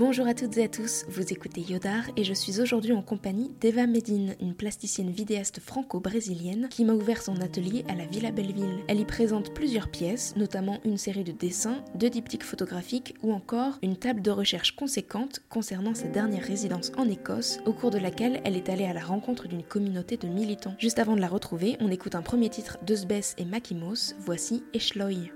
Bonjour à toutes et à tous, vous écoutez Yodar et je suis aujourd'hui en compagnie d'Eva Medine, une plasticienne vidéaste franco-brésilienne qui m'a ouvert son atelier à la Villa Belleville. Elle y présente plusieurs pièces, notamment une série de dessins, de diptyques photographiques ou encore une table de recherche conséquente concernant sa dernière résidence en Écosse, au cours de laquelle elle est allée à la rencontre d'une communauté de militants. Juste avant de la retrouver, on écoute un premier titre de Sbes et Makimos, voici Eshloy.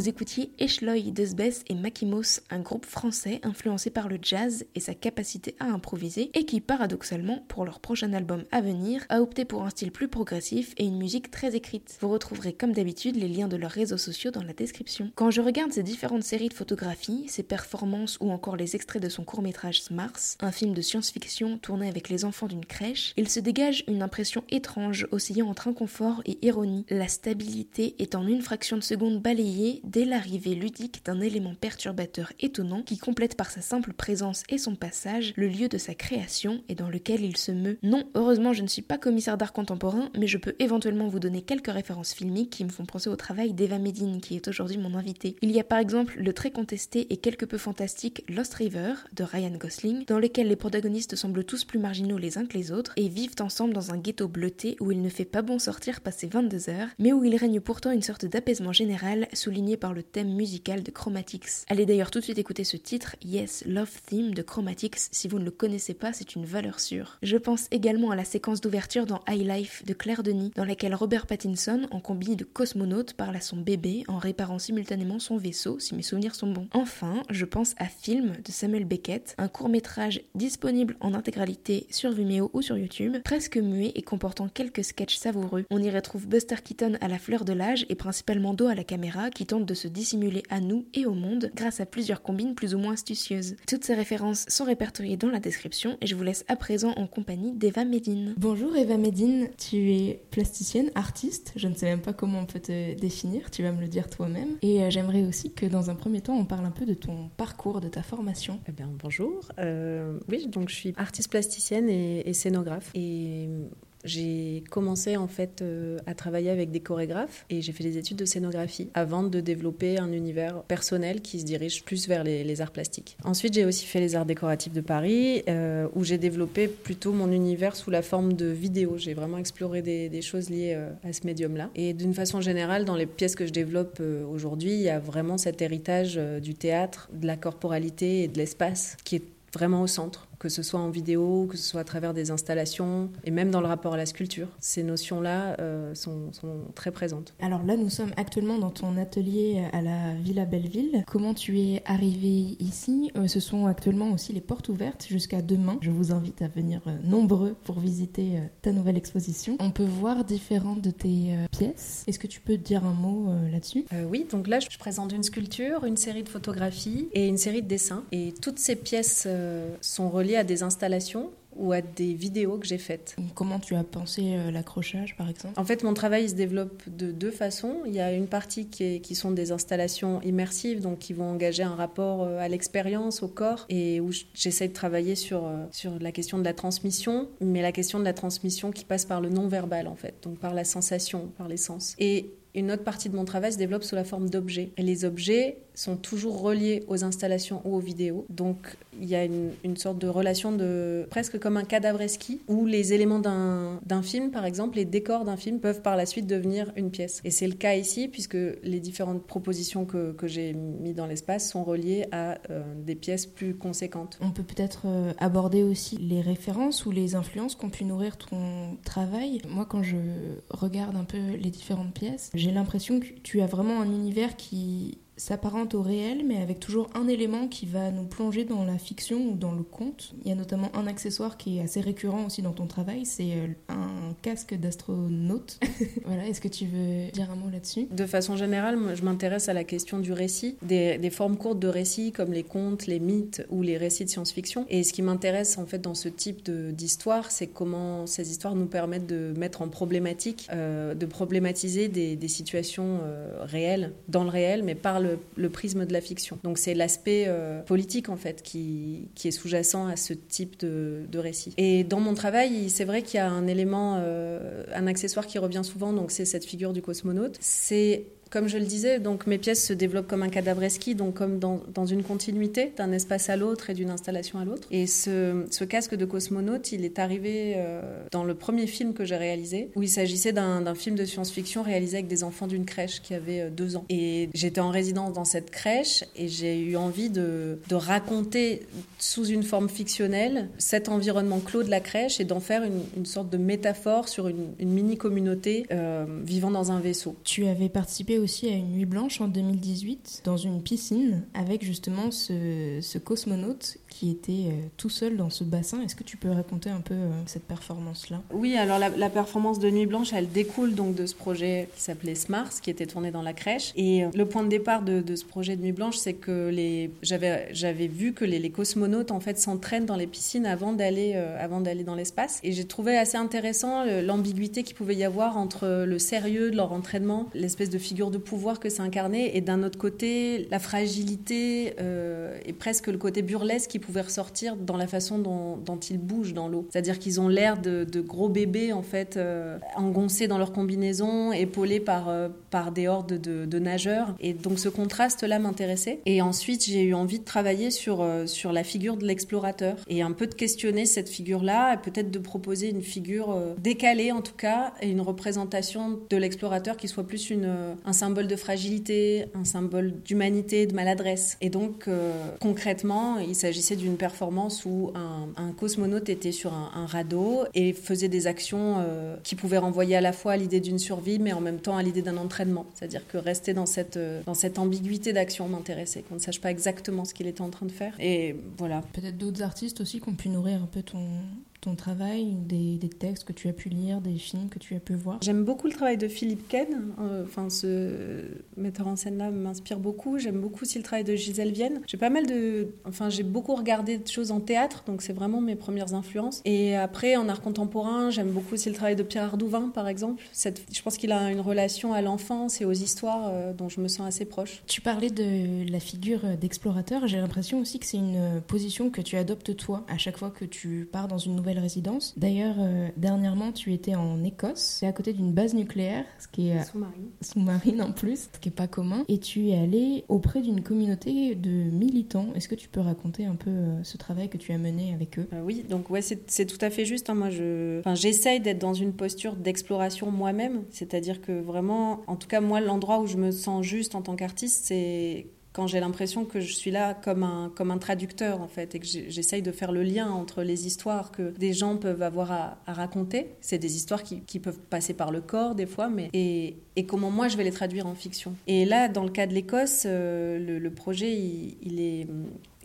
Vous écoutiez Eschloy, Desbès et Makimos, un groupe français influencé par le jazz et sa capacité à improviser, et qui paradoxalement, pour leur prochain album à venir, a opté pour un style plus progressif et une musique très écrite. Vous retrouverez comme d'habitude les liens de leurs réseaux sociaux dans la description. Quand je regarde ces différentes séries de photographies, ses performances ou encore les extraits de son court-métrage Mars, un film de science-fiction tourné avec les enfants d'une crèche, il se dégage une impression étrange oscillant entre inconfort et ironie. La stabilité est en une fraction de seconde balayée dès l'arrivée ludique d'un élément perturbateur étonnant qui complète par sa simple présence et son passage le lieu de sa création et dans lequel il se meut. Non, heureusement je ne suis pas commissaire d'art contemporain, mais je peux éventuellement vous donner quelques références filmiques qui me font penser au travail d'Eva Medine qui est aujourd'hui mon invité. Il y a par exemple le très contesté et quelque peu fantastique Lost River de Ryan Gosling, dans lequel les protagonistes semblent tous plus marginaux les uns que les autres et vivent ensemble dans un ghetto bleuté où il ne fait pas bon sortir passer 22 heures, mais où il règne pourtant une sorte d'apaisement général souligné par le thème musical de Chromatics. Allez d'ailleurs tout de suite écouter ce titre, Yes, Love Theme de Chromatics. Si vous ne le connaissez pas, c'est une valeur sûre. Je pense également à la séquence d'ouverture dans High Life de Claire Denis, dans laquelle Robert Pattinson, en combi de cosmonaute, parle à son bébé en réparant simultanément son vaisseau, si mes souvenirs sont bons. Enfin, je pense à Film de Samuel Beckett, un court métrage disponible en intégralité sur Vimeo ou sur YouTube, presque muet et comportant quelques sketchs savoureux. On y retrouve Buster Keaton à la fleur de l'âge et principalement dos à la caméra qui tente de se dissimulé à nous et au monde grâce à plusieurs combines plus ou moins astucieuses. Toutes ces références sont répertoriées dans la description et je vous laisse à présent en compagnie d'Eva Medine. Bonjour Eva Medine, tu es plasticienne, artiste, je ne sais même pas comment on peut te définir, tu vas me le dire toi-même. Et euh, j'aimerais aussi que dans un premier temps on parle un peu de ton parcours, de ta formation. Eh bien bonjour, euh, oui donc je suis artiste plasticienne et, et scénographe et j'ai commencé en fait euh, à travailler avec des chorégraphes et j'ai fait des études de scénographie avant de développer un univers personnel qui se dirige plus vers les, arts plastiques. Ensuite, j'ai aussi fait les arts décoratifs de Paris euh, où j'ai développé plutôt mon univers sous la forme de vidéo. J'ai vraiment exploré des, choses liées euh, à ce médium-là. Et d'une façon générale, dans les pièces que je développe aujourd'hui, il y a vraiment cet héritage du théâtre, de la corporalité et de l'espace qui est vraiment au centre que ce soit en vidéo, que ce soit à travers des installations, et même dans le rapport à la sculpture. Ces notions-là euh, sont, très présentes. Alors là, nous sommes actuellement dans ton atelier à la Villa Belleville. Comment tu es arrivé ici? Euh, Ce sont actuellement aussi les portes ouvertes jusqu'à demain. Je vous invite à venir euh, nombreux pour visiter ta nouvelle exposition. On peut voir différentes de tes pièces. Est-ce que tu peux dire un mot là-dessus? Oui, donc là, je présente une sculpture, une série de photographies et une série de dessins. Et toutes ces pièces sont reliées à des installations ou à des vidéos que j'ai faites. Comment tu as pensé euh, l'accrochage, par exemple? En fait, mon travail se développe de deux façons. Il y a une partie qui, est, qui sont des installations immersives, donc qui vont engager un rapport euh, à l'expérience, au corps, et où j'essaie de travailler sur, euh, sur la question de la transmission, mais la question de la transmission qui passe par le non-verbal, en fait, donc par la sensation, par les sens. Et une autre partie de mon travail se développe sous la forme d'objets. Et les objets sont toujours reliés aux installations ou aux vidéos. Donc il y a une, sorte de relation de presque comme un cadavre esquis où les éléments d'un film, par exemple, les décors d'un film peuvent par la suite devenir une pièce. Et c'est le cas ici puisque les différentes propositions que, j'ai mis dans l'espace sont reliées à euh, des pièces plus conséquentes. On peut peut-être euh, aborder aussi les références ou les influences qu'ont pu nourrir ton travail. Moi, quand je regarde un peu les différentes pièces, j'ai l'impression que tu as vraiment un univers qui s'apparente au réel, mais avec toujours un élément qui va nous plonger dans la fiction ou dans le conte. Il y a notamment un accessoire qui est assez récurrent aussi dans ton travail, c'est euh, un casque d'astronaute. voilà, est-ce que tu veux dire un mot là-dessus? De façon générale, je m'intéresse à la question du récit, des, formes courtes de récits comme les contes, les mythes ou les récits de science-fiction. Et ce qui m'intéresse en fait dans ce type d'histoire, c'est comment ces histoires nous permettent de mettre en problématique, euh, de problématiser des, des situations euh, réelles, dans le réel, mais par le le, prisme de la fiction. Donc c'est l'aspect euh, politique en fait qui, qui est sous-jacent à ce type de, récit. Et dans mon travail, c'est vrai qu'il y a un élément, euh, un accessoire qui revient souvent, donc c'est cette figure du cosmonaute. C'est Comme je le disais, donc mes pièces se développent comme un cadavreski, donc comme dans, une continuité d'un espace à l'autre et d'une installation à l'autre. Et ce, casque de cosmonaute, il est arrivé euh, dans le premier film que j'ai réalisé, où il s'agissait d'un film de science-fiction réalisé avec des enfants d'une crèche qui avaient euh, deux ans. Et j'étais en résidence dans cette crèche et j'ai eu envie de, raconter sous une forme fictionnelle cet environnement clos de la crèche et d'en faire une, sorte de métaphore sur une, une mini-communauté euh, vivant dans un vaisseau. Tu avais participé aussi à une nuit blanche en 2018 dans une piscine avec justement ce, ce cosmonaute qui était euh, tout seul dans ce bassin. Est-ce que tu peux raconter un peu euh, cette performance-là? Oui, alors la, performance de Nuit Blanche, elle découle donc de ce projet qui s'appelait Smars, qui était tourné dans la crèche. Et le point de départ de, ce projet de Nuit Blanche, c'est que j'avais vu que les, cosmonautes en fait s'entraînent dans les piscines avant d'aller euh, avant d'aller dans l'espace. Et j'ai trouvé assez intéressant l'ambiguïté qu'il pouvait y avoir entre le sérieux de leur entraînement, l'espèce de figure de pouvoir que ça incarnait, et d'un autre côté la fragilité euh, et presque le côté burlesque qui pouvait ressortir dans la façon dont, ils bougent dans l'eau. C'est-à-dire qu'ils ont l'air de, gros bébés en fait, euh, engoncés dans leur combinaison, épaulés par, euh, par des hordes de, nageurs. Et donc ce contraste-là m'intéressait. Et ensuite j'ai eu envie de travailler sur, sur la figure de l'explorateur et un peu de questionner cette figure-là, et peut-être de proposer une figure décalée en tout cas, et une représentation de l'explorateur qui soit plus une, un symbole de fragilité, un symbole d'humanité, de maladresse. Et donc concrètement, il s'agissait d'une performance où un, un, cosmonaute était sur un, un, radeau et faisait des actions euh, qui pouvaient renvoyer à la fois à l'idée d'une survie, mais en même temps à l'idée d'un entraînement. C'est-à-dire que rester dans cette, euh, dans cette ambiguïté d'action m'intéressait, qu'on ne sache pas exactement ce qu'il était en train de faire. Et voilà. Peut-être d'autres artistes aussi qui ont pu nourrir un peu ton, ton travail, des, des, textes que tu as pu lire, des films que tu as pu voir? J'aime beaucoup le travail de Philippe Ken. Euh, enfin, ce metteur en scène-là m'inspire beaucoup. J'aime beaucoup aussi le travail de Gisèle Vienne. J'ai pas mal de... Enfin, j'ai beaucoup regardé de choses en théâtre, donc c'est vraiment mes premières influences. Et après, en art contemporain, j'aime beaucoup aussi le travail de Pierre Ardouvin, par exemple. Cette... Je pense qu'il a une relation à l'enfance et aux histoires euh, dont je me sens assez proche. Tu parlais de la figure d'explorateur. J'ai l'impression aussi que c'est une position que tu adoptes toi à chaque fois que tu pars dans une nouvelle résidence. D'ailleurs, euh, dernièrement, tu étais en Écosse, c'est à côté d'une base nucléaire, ce qui est sous-marine, sous-marine en plus, ce qui est pas commun. Et tu es allé auprès d'une communauté de militants. Est-ce que tu peux raconter un peu euh, ce travail que tu as mené avec eux? Euh, Oui, donc ouais, c'est tout à fait juste. Hein. Moi, je, enfin, j'essaye d'être dans une posture d'exploration moi-même, c'est-à-dire que vraiment, en tout cas moi, l'endroit où je me sens juste en tant qu'artiste, c'est quand j'ai l'impression que je suis là comme un, comme un traducteur en fait et que j'essaye de faire le lien entre les histoires que des gens peuvent avoir à, raconter, c'est des histoires qui, peuvent passer par le corps des fois, mais et, comment moi je vais les traduire en fiction. Et là, dans le cas de l'Écosse, euh, le, projet il, il est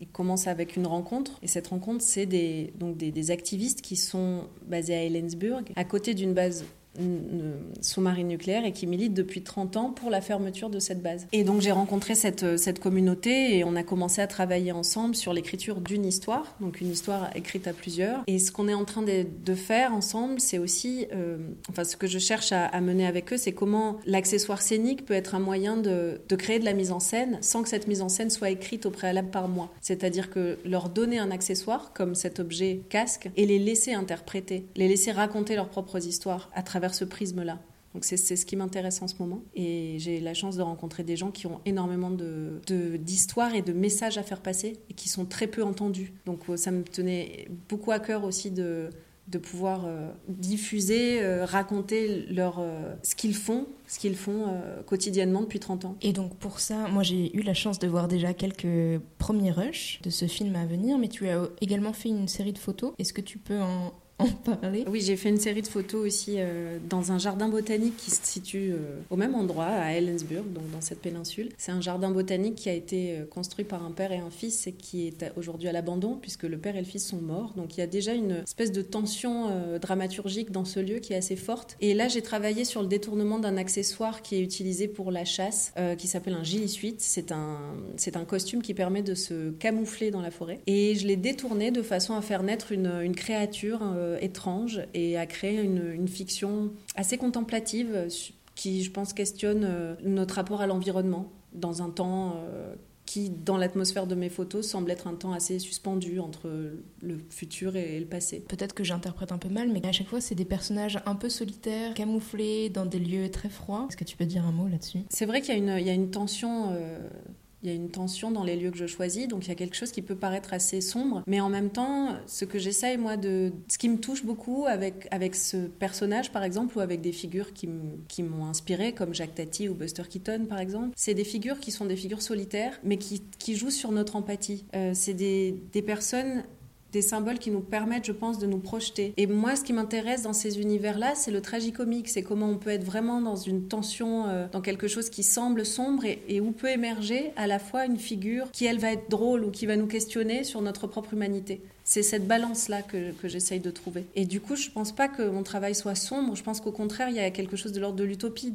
il commence avec une rencontre et cette rencontre c'est des, donc des, des activistes qui sont basés à Ellensburg à côté d'une base sous-marine nucléaire et qui milite depuis 30 ans pour la fermeture de cette base. Et donc j'ai rencontré cette, cette communauté et on a commencé à travailler ensemble sur l'écriture d'une histoire, donc une histoire écrite à plusieurs. Et ce qu'on est en train de, de faire ensemble, c'est aussi, euh, enfin ce que je cherche à, à mener avec eux, c'est comment l'accessoire scénique peut être un moyen de, de créer de la mise en scène sans que cette mise en scène soit écrite au préalable par moi. C'est-à-dire que leur donner un accessoire comme cet objet casque et les laisser interpréter, les laisser raconter leurs propres histoires à travers ce prisme-là. Donc c'est ce qui m'intéresse en ce moment. Et j'ai la chance de rencontrer des gens qui ont énormément d'histoires de, et de messages à faire passer et qui sont très peu entendus. Donc ça me tenait beaucoup à cœur aussi de, de pouvoir euh, diffuser, euh, raconter leur, euh, ce qu'ils font, ce qu'ils font euh, quotidiennement depuis 30 ans. Et donc pour ça, moi j'ai eu la chance de voir déjà quelques premiers rushs de ce film à venir, mais tu as également fait une série de photos. Est-ce que tu peux en, en parler Oui, j'ai fait une série de photos aussi euh, dans un jardin botanique qui se situe euh, au même endroit, à Ellensburg, donc dans cette péninsule. C'est un jardin botanique qui a été euh, construit par un père et un fils et qui est aujourd'hui à l'abandon puisque le père et le fils sont morts. Donc il y a déjà une espèce de tension dramaturgique dans ce lieu qui est assez forte. Et là, j'ai travaillé sur le détournement d'un accessoire qui est utilisé pour la chasse, qui s'appelle un gillisuite. C'est un, un costume qui permet de se camoufler dans la forêt. Et je l'ai détourné de façon à faire naître une, créature étrange et à créer une, une, fiction assez contemplative qui, je pense, questionne euh, notre rapport à l'environnement dans un temps euh, qui, dans l'atmosphère de mes photos, semble être un temps assez suspendu entre le futur et le passé. Peut-être que j'interprète un peu mal, mais à chaque fois, c'est des personnages un peu solitaires, camouflés dans des lieux très froids. Est-ce que tu peux dire un mot là-dessus? C'est vrai qu'il y, y, a une tension. Euh, il y a une tension dans les lieux que je choisis, donc il y a quelque chose qui peut paraître assez sombre, mais en même temps, ce que j'essaye moi de, ce qui me touche beaucoup avec avec ce personnage par exemple ou avec des figures qui m'ont inspiré comme Jacques Tati ou Buster Keaton par exemple, c'est des figures qui sont des figures solitaires, mais qui, qui jouent sur notre empathie. Euh, c'est des, des personnes des symboles qui nous permettent, je pense, de nous projeter. Et moi, ce qui m'intéresse dans ces univers-là, c'est le tragicomique. C'est comment on peut être vraiment dans une tension, euh, dans quelque chose qui semble sombre et, et, où peut émerger à la fois une figure qui, elle, va être drôle ou qui va nous questionner sur notre propre humanité. C'est cette balance-là que, que j'essaye de trouver. Et du coup, je ne pense pas que mon travail soit sombre. Je pense qu'au contraire, il y a quelque chose de l'ordre de l'utopie,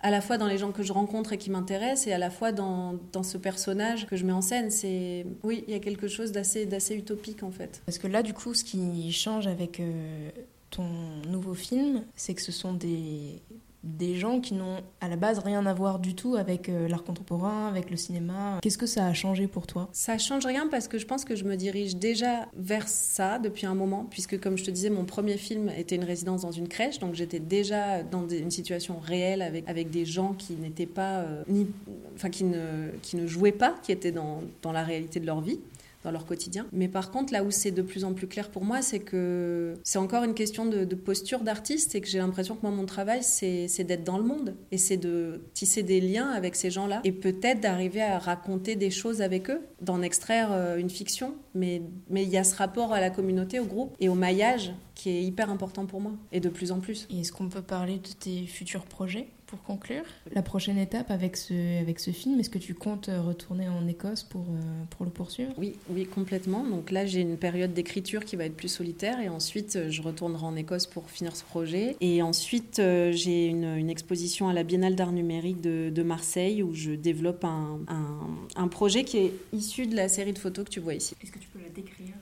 à la fois dans les gens que je rencontre et qui m'intéressent, et à la fois dans, dans, ce personnage que je mets en scène. C'est oui, il y a quelque chose d'assez d'assez utopique en fait. Parce que là, du coup, ce qui change avec euh, ton nouveau film, c'est que ce sont des des gens qui n'ont à la base rien à voir du tout avec euh, l'art contemporain, avec le cinéma. Qu'est-ce que ça a changé pour toi? Ça change rien parce que je pense que je me dirige déjà vers ça depuis un moment, puisque comme je te disais, mon premier film était une résidence dans une crèche, donc j'étais déjà dans une situation réelle avec, avec des gens qui n'étaient pas, euh, ni, enfin qui ne, qui ne jouaient pas, qui étaient dans, dans la réalité de leur vie dans leur quotidien. Mais par contre, là où c'est de plus en plus clair pour moi, c'est que c'est encore une question de, posture d'artiste et que j'ai l'impression que moi, mon travail, c'est d'être dans le monde et c'est de tisser des liens avec ces gens-là et peut-être d'arriver à raconter des choses avec eux, d'en extraire euh, une fiction. Mais mais il y a ce rapport à la communauté, au groupe et au maillage qui est hyper important pour moi et de plus en plus. Est-ce qu'on peut parler de tes futurs projets? Pour conclure, la prochaine étape avec ce, avec ce film, est-ce que tu comptes euh, retourner en Écosse pour, euh, pour le poursuivre? Oui, oui, complètement. Donc là, j'ai une période d'écriture qui va être plus solitaire et ensuite, euh, je retournerai en Écosse pour finir ce projet. Et ensuite, j'ai une, une, exposition à la Biennale d'art numérique de, de, Marseille où je développe un, un, un projet qui est issu de la série de photos que tu vois ici. Est-ce que tu peux la décrire?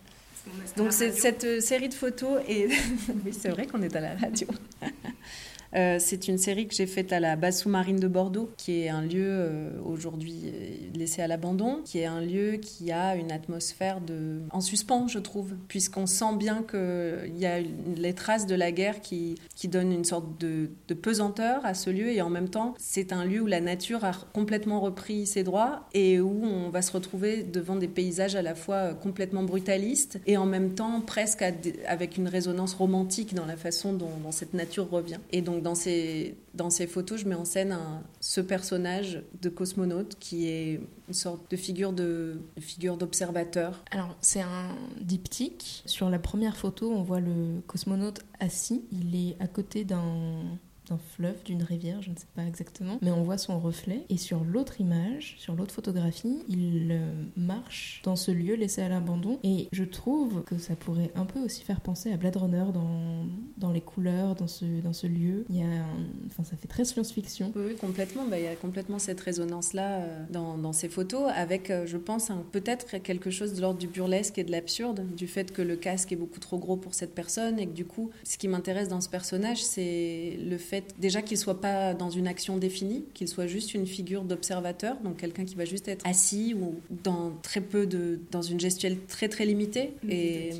Donc cette série de photos, et oui c'est vrai qu'on est à la radio, euh, c'est une série que j'ai faite à la base sous-marine de Bordeaux, qui est un lieu euh, aujourd'hui euh, laissé à l'abandon, qui est un lieu qui a une atmosphère de... en suspens, je trouve, puisqu'on sent bien qu'il y a les traces de la guerre qui, qui donnent une sorte de, de pesanteur à ce lieu, et en même temps, c'est un lieu où la nature a complètement repris ses droits et où on va se retrouver devant des paysages à la fois complètement brutalistes et en même temps presque avec une résonance romantique dans la façon dont, dont cette nature revient. Et donc dans ces, photos, je mets en scène ce personnage de cosmonaute qui est une sorte de figure de figure d'observateur. Alors c'est un diptyque. Sur la première photo, on voit le cosmonaute assis. Il est à côté d'un d'un fleuve, d'une rivière, je ne sais pas exactement, mais on voit son reflet. Et sur l'autre image, sur l'autre photographie, il euh, marche dans ce lieu laissé à l'abandon. Et je trouve que ça pourrait un peu aussi faire penser à Blade Runner dans, dans les couleurs, dans ce, dans ce lieu. Il y a enfin, ça fait très science-fiction. Oui, complètement. Bah, il y a complètement cette résonance-là euh, dans, ces photos, avec, euh, je pense, peut-être quelque chose de l'ordre du burlesque et de l'absurde, du fait que le casque est beaucoup trop gros pour cette personne et que du coup, ce qui m'intéresse dans ce personnage, c'est le fait déjà qu'il soit pas dans une action définie, qu'il soit juste une figure d'observateur, donc quelqu'un qui va juste être assis ou dans très peu de, dans une gestuelle très très limitée. Et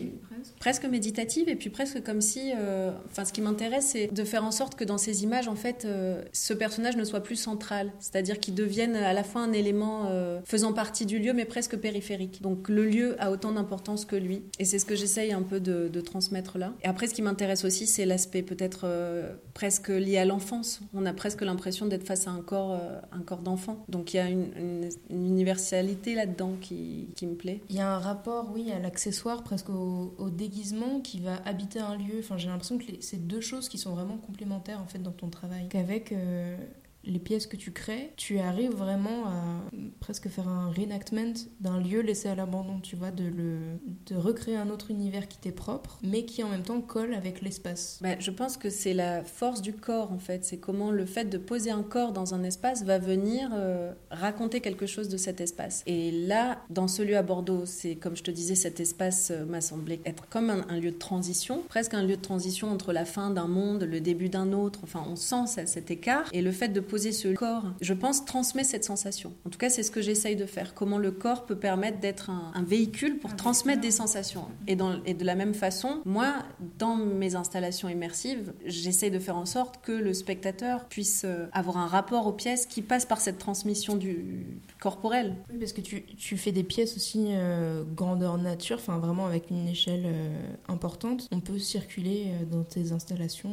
presque. méditative et puis presque comme si, euh, enfin ce qui m'intéresse c'est de faire en sorte que dans ces images en fait euh, ce personnage ne soit plus central, c'est-à-dire qu'il devienne à la fois un élément euh, faisant partie du lieu mais presque périphérique. Donc le lieu a autant d'importance que lui et c'est ce que j'essaye un peu de, transmettre là. Et après ce qui m'intéresse aussi c'est l'aspect peut-être presque lié à l'enfance. On a presque l'impression d'être face à un corps, un corps d'enfant. Donc il y a une, universalité là-dedans qui, qui, me plaît. Il y a un rapport, oui, à l'accessoire, presque au, déguisement qui va habiter un lieu. Enfin, j'ai l'impression que c'est deux choses qui sont vraiment complémentaires en fait dans ton travail. Qu'avec euh, les pièces que tu crées, tu arrives vraiment à presque faire un reenactment d'un lieu laissé à l'abandon, tu vois, de, le, de recréer un autre univers qui t'est propre, mais qui en même temps colle avec l'espace. Bah, je pense que c'est la force du corps en fait, c'est comment le fait de poser un corps dans un espace va venir euh, raconter quelque chose de cet espace. Et là, dans ce lieu à Bordeaux, c'est comme je te disais, cet espace euh, m'a semblé être comme un, lieu de transition, presque un lieu de transition entre la fin d'un monde, le début d'un autre, enfin on sent cet écart, et le fait de poser poser ce corps, je pense, transmet cette sensation. En tout cas, c'est ce que j'essaye de faire. Comment le corps peut permettre d'être un, véhicule pour transmettre des sensations. Et, dans, et de la même façon, moi, dans mes installations immersives, j'essaye de faire en sorte que le spectateur puisse euh, avoir un rapport aux pièces qui passe par cette transmission du corporel. Oui, parce que tu, tu fais des pièces aussi euh, grandeur nature, enfin vraiment avec une échelle euh, importante. On peut circuler dans tes installations,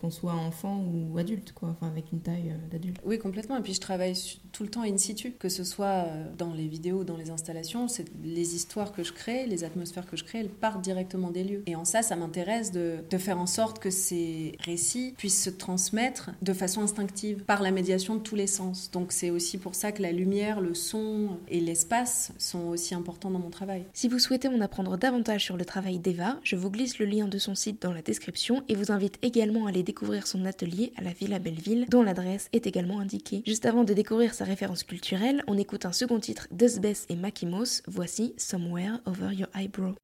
qu'on soit enfant ou adulte, quoi, enfin avec une taille d'adulte. Oui, complètement. Et puis je travaille tout le temps in situ, que ce soit dans les vidéos, dans les installations, c'est les histoires que je crée, les atmosphères que je crée, elles partent directement des lieux. Et en ça, ça m'intéresse de, de faire en sorte que ces récits puissent se transmettre de façon instinctive par la médiation de tous les sens. Donc c'est aussi pour ça que la lumière, le son et l'espace sont aussi importants dans mon travail. Si vous souhaitez en apprendre davantage sur le travail d'Eva, je vous glisse le lien de son site dans la description et vous invite également à aller découvrir son atelier à la Villa Belleville, dont l'adresse est également indiquée. Juste avant de découvrir sa référence culturelle, on écoute un second titre d'Esbeth et Makimos. Voici Somewhere Over Your Eyebrow.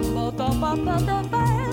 bottom, bottom, bottom, bottom, bottom.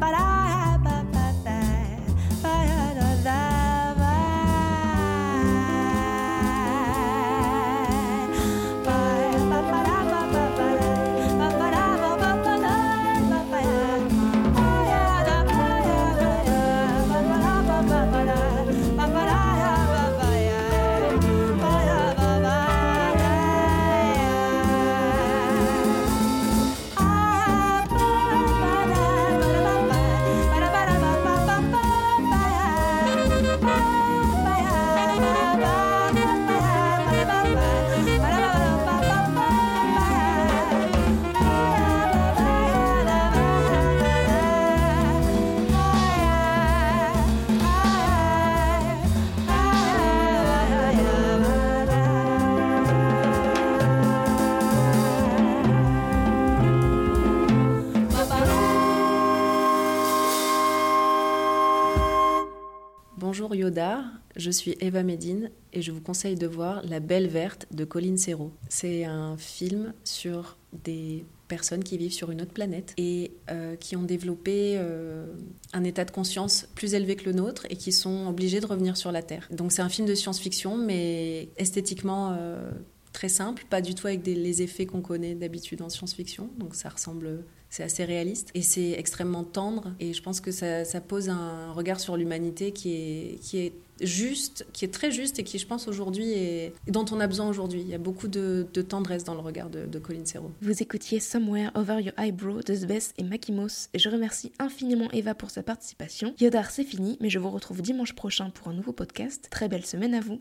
parar. Je suis Eva Medine et je vous conseille de voir La Belle Verte de Colin Serrault. C'est un film sur des personnes qui vivent sur une autre planète et euh, qui ont développé euh, un état de conscience plus élevé que le nôtre et qui sont obligés de revenir sur la Terre. Donc c'est un film de science-fiction mais esthétiquement euh, très simple, pas du tout avec les effets qu'on connaît d'habitude en science-fiction. Donc ça ressemble c'est assez réaliste et c'est extrêmement tendre et je pense que ça, pose un regard sur l'humanité qui est, juste, qui est très juste et qui, je pense, aujourd'hui, est dont on a besoin aujourd'hui. Il y a beaucoup de, tendresse dans le regard de, Colin Serrault. Vous écoutiez Somewhere Over Your Eyebrow de Sbes et Makimos et je remercie infiniment Eva pour sa participation. Yodar, c'est fini, mais je vous retrouve dimanche prochain pour un nouveau podcast. Très belle semaine à vous.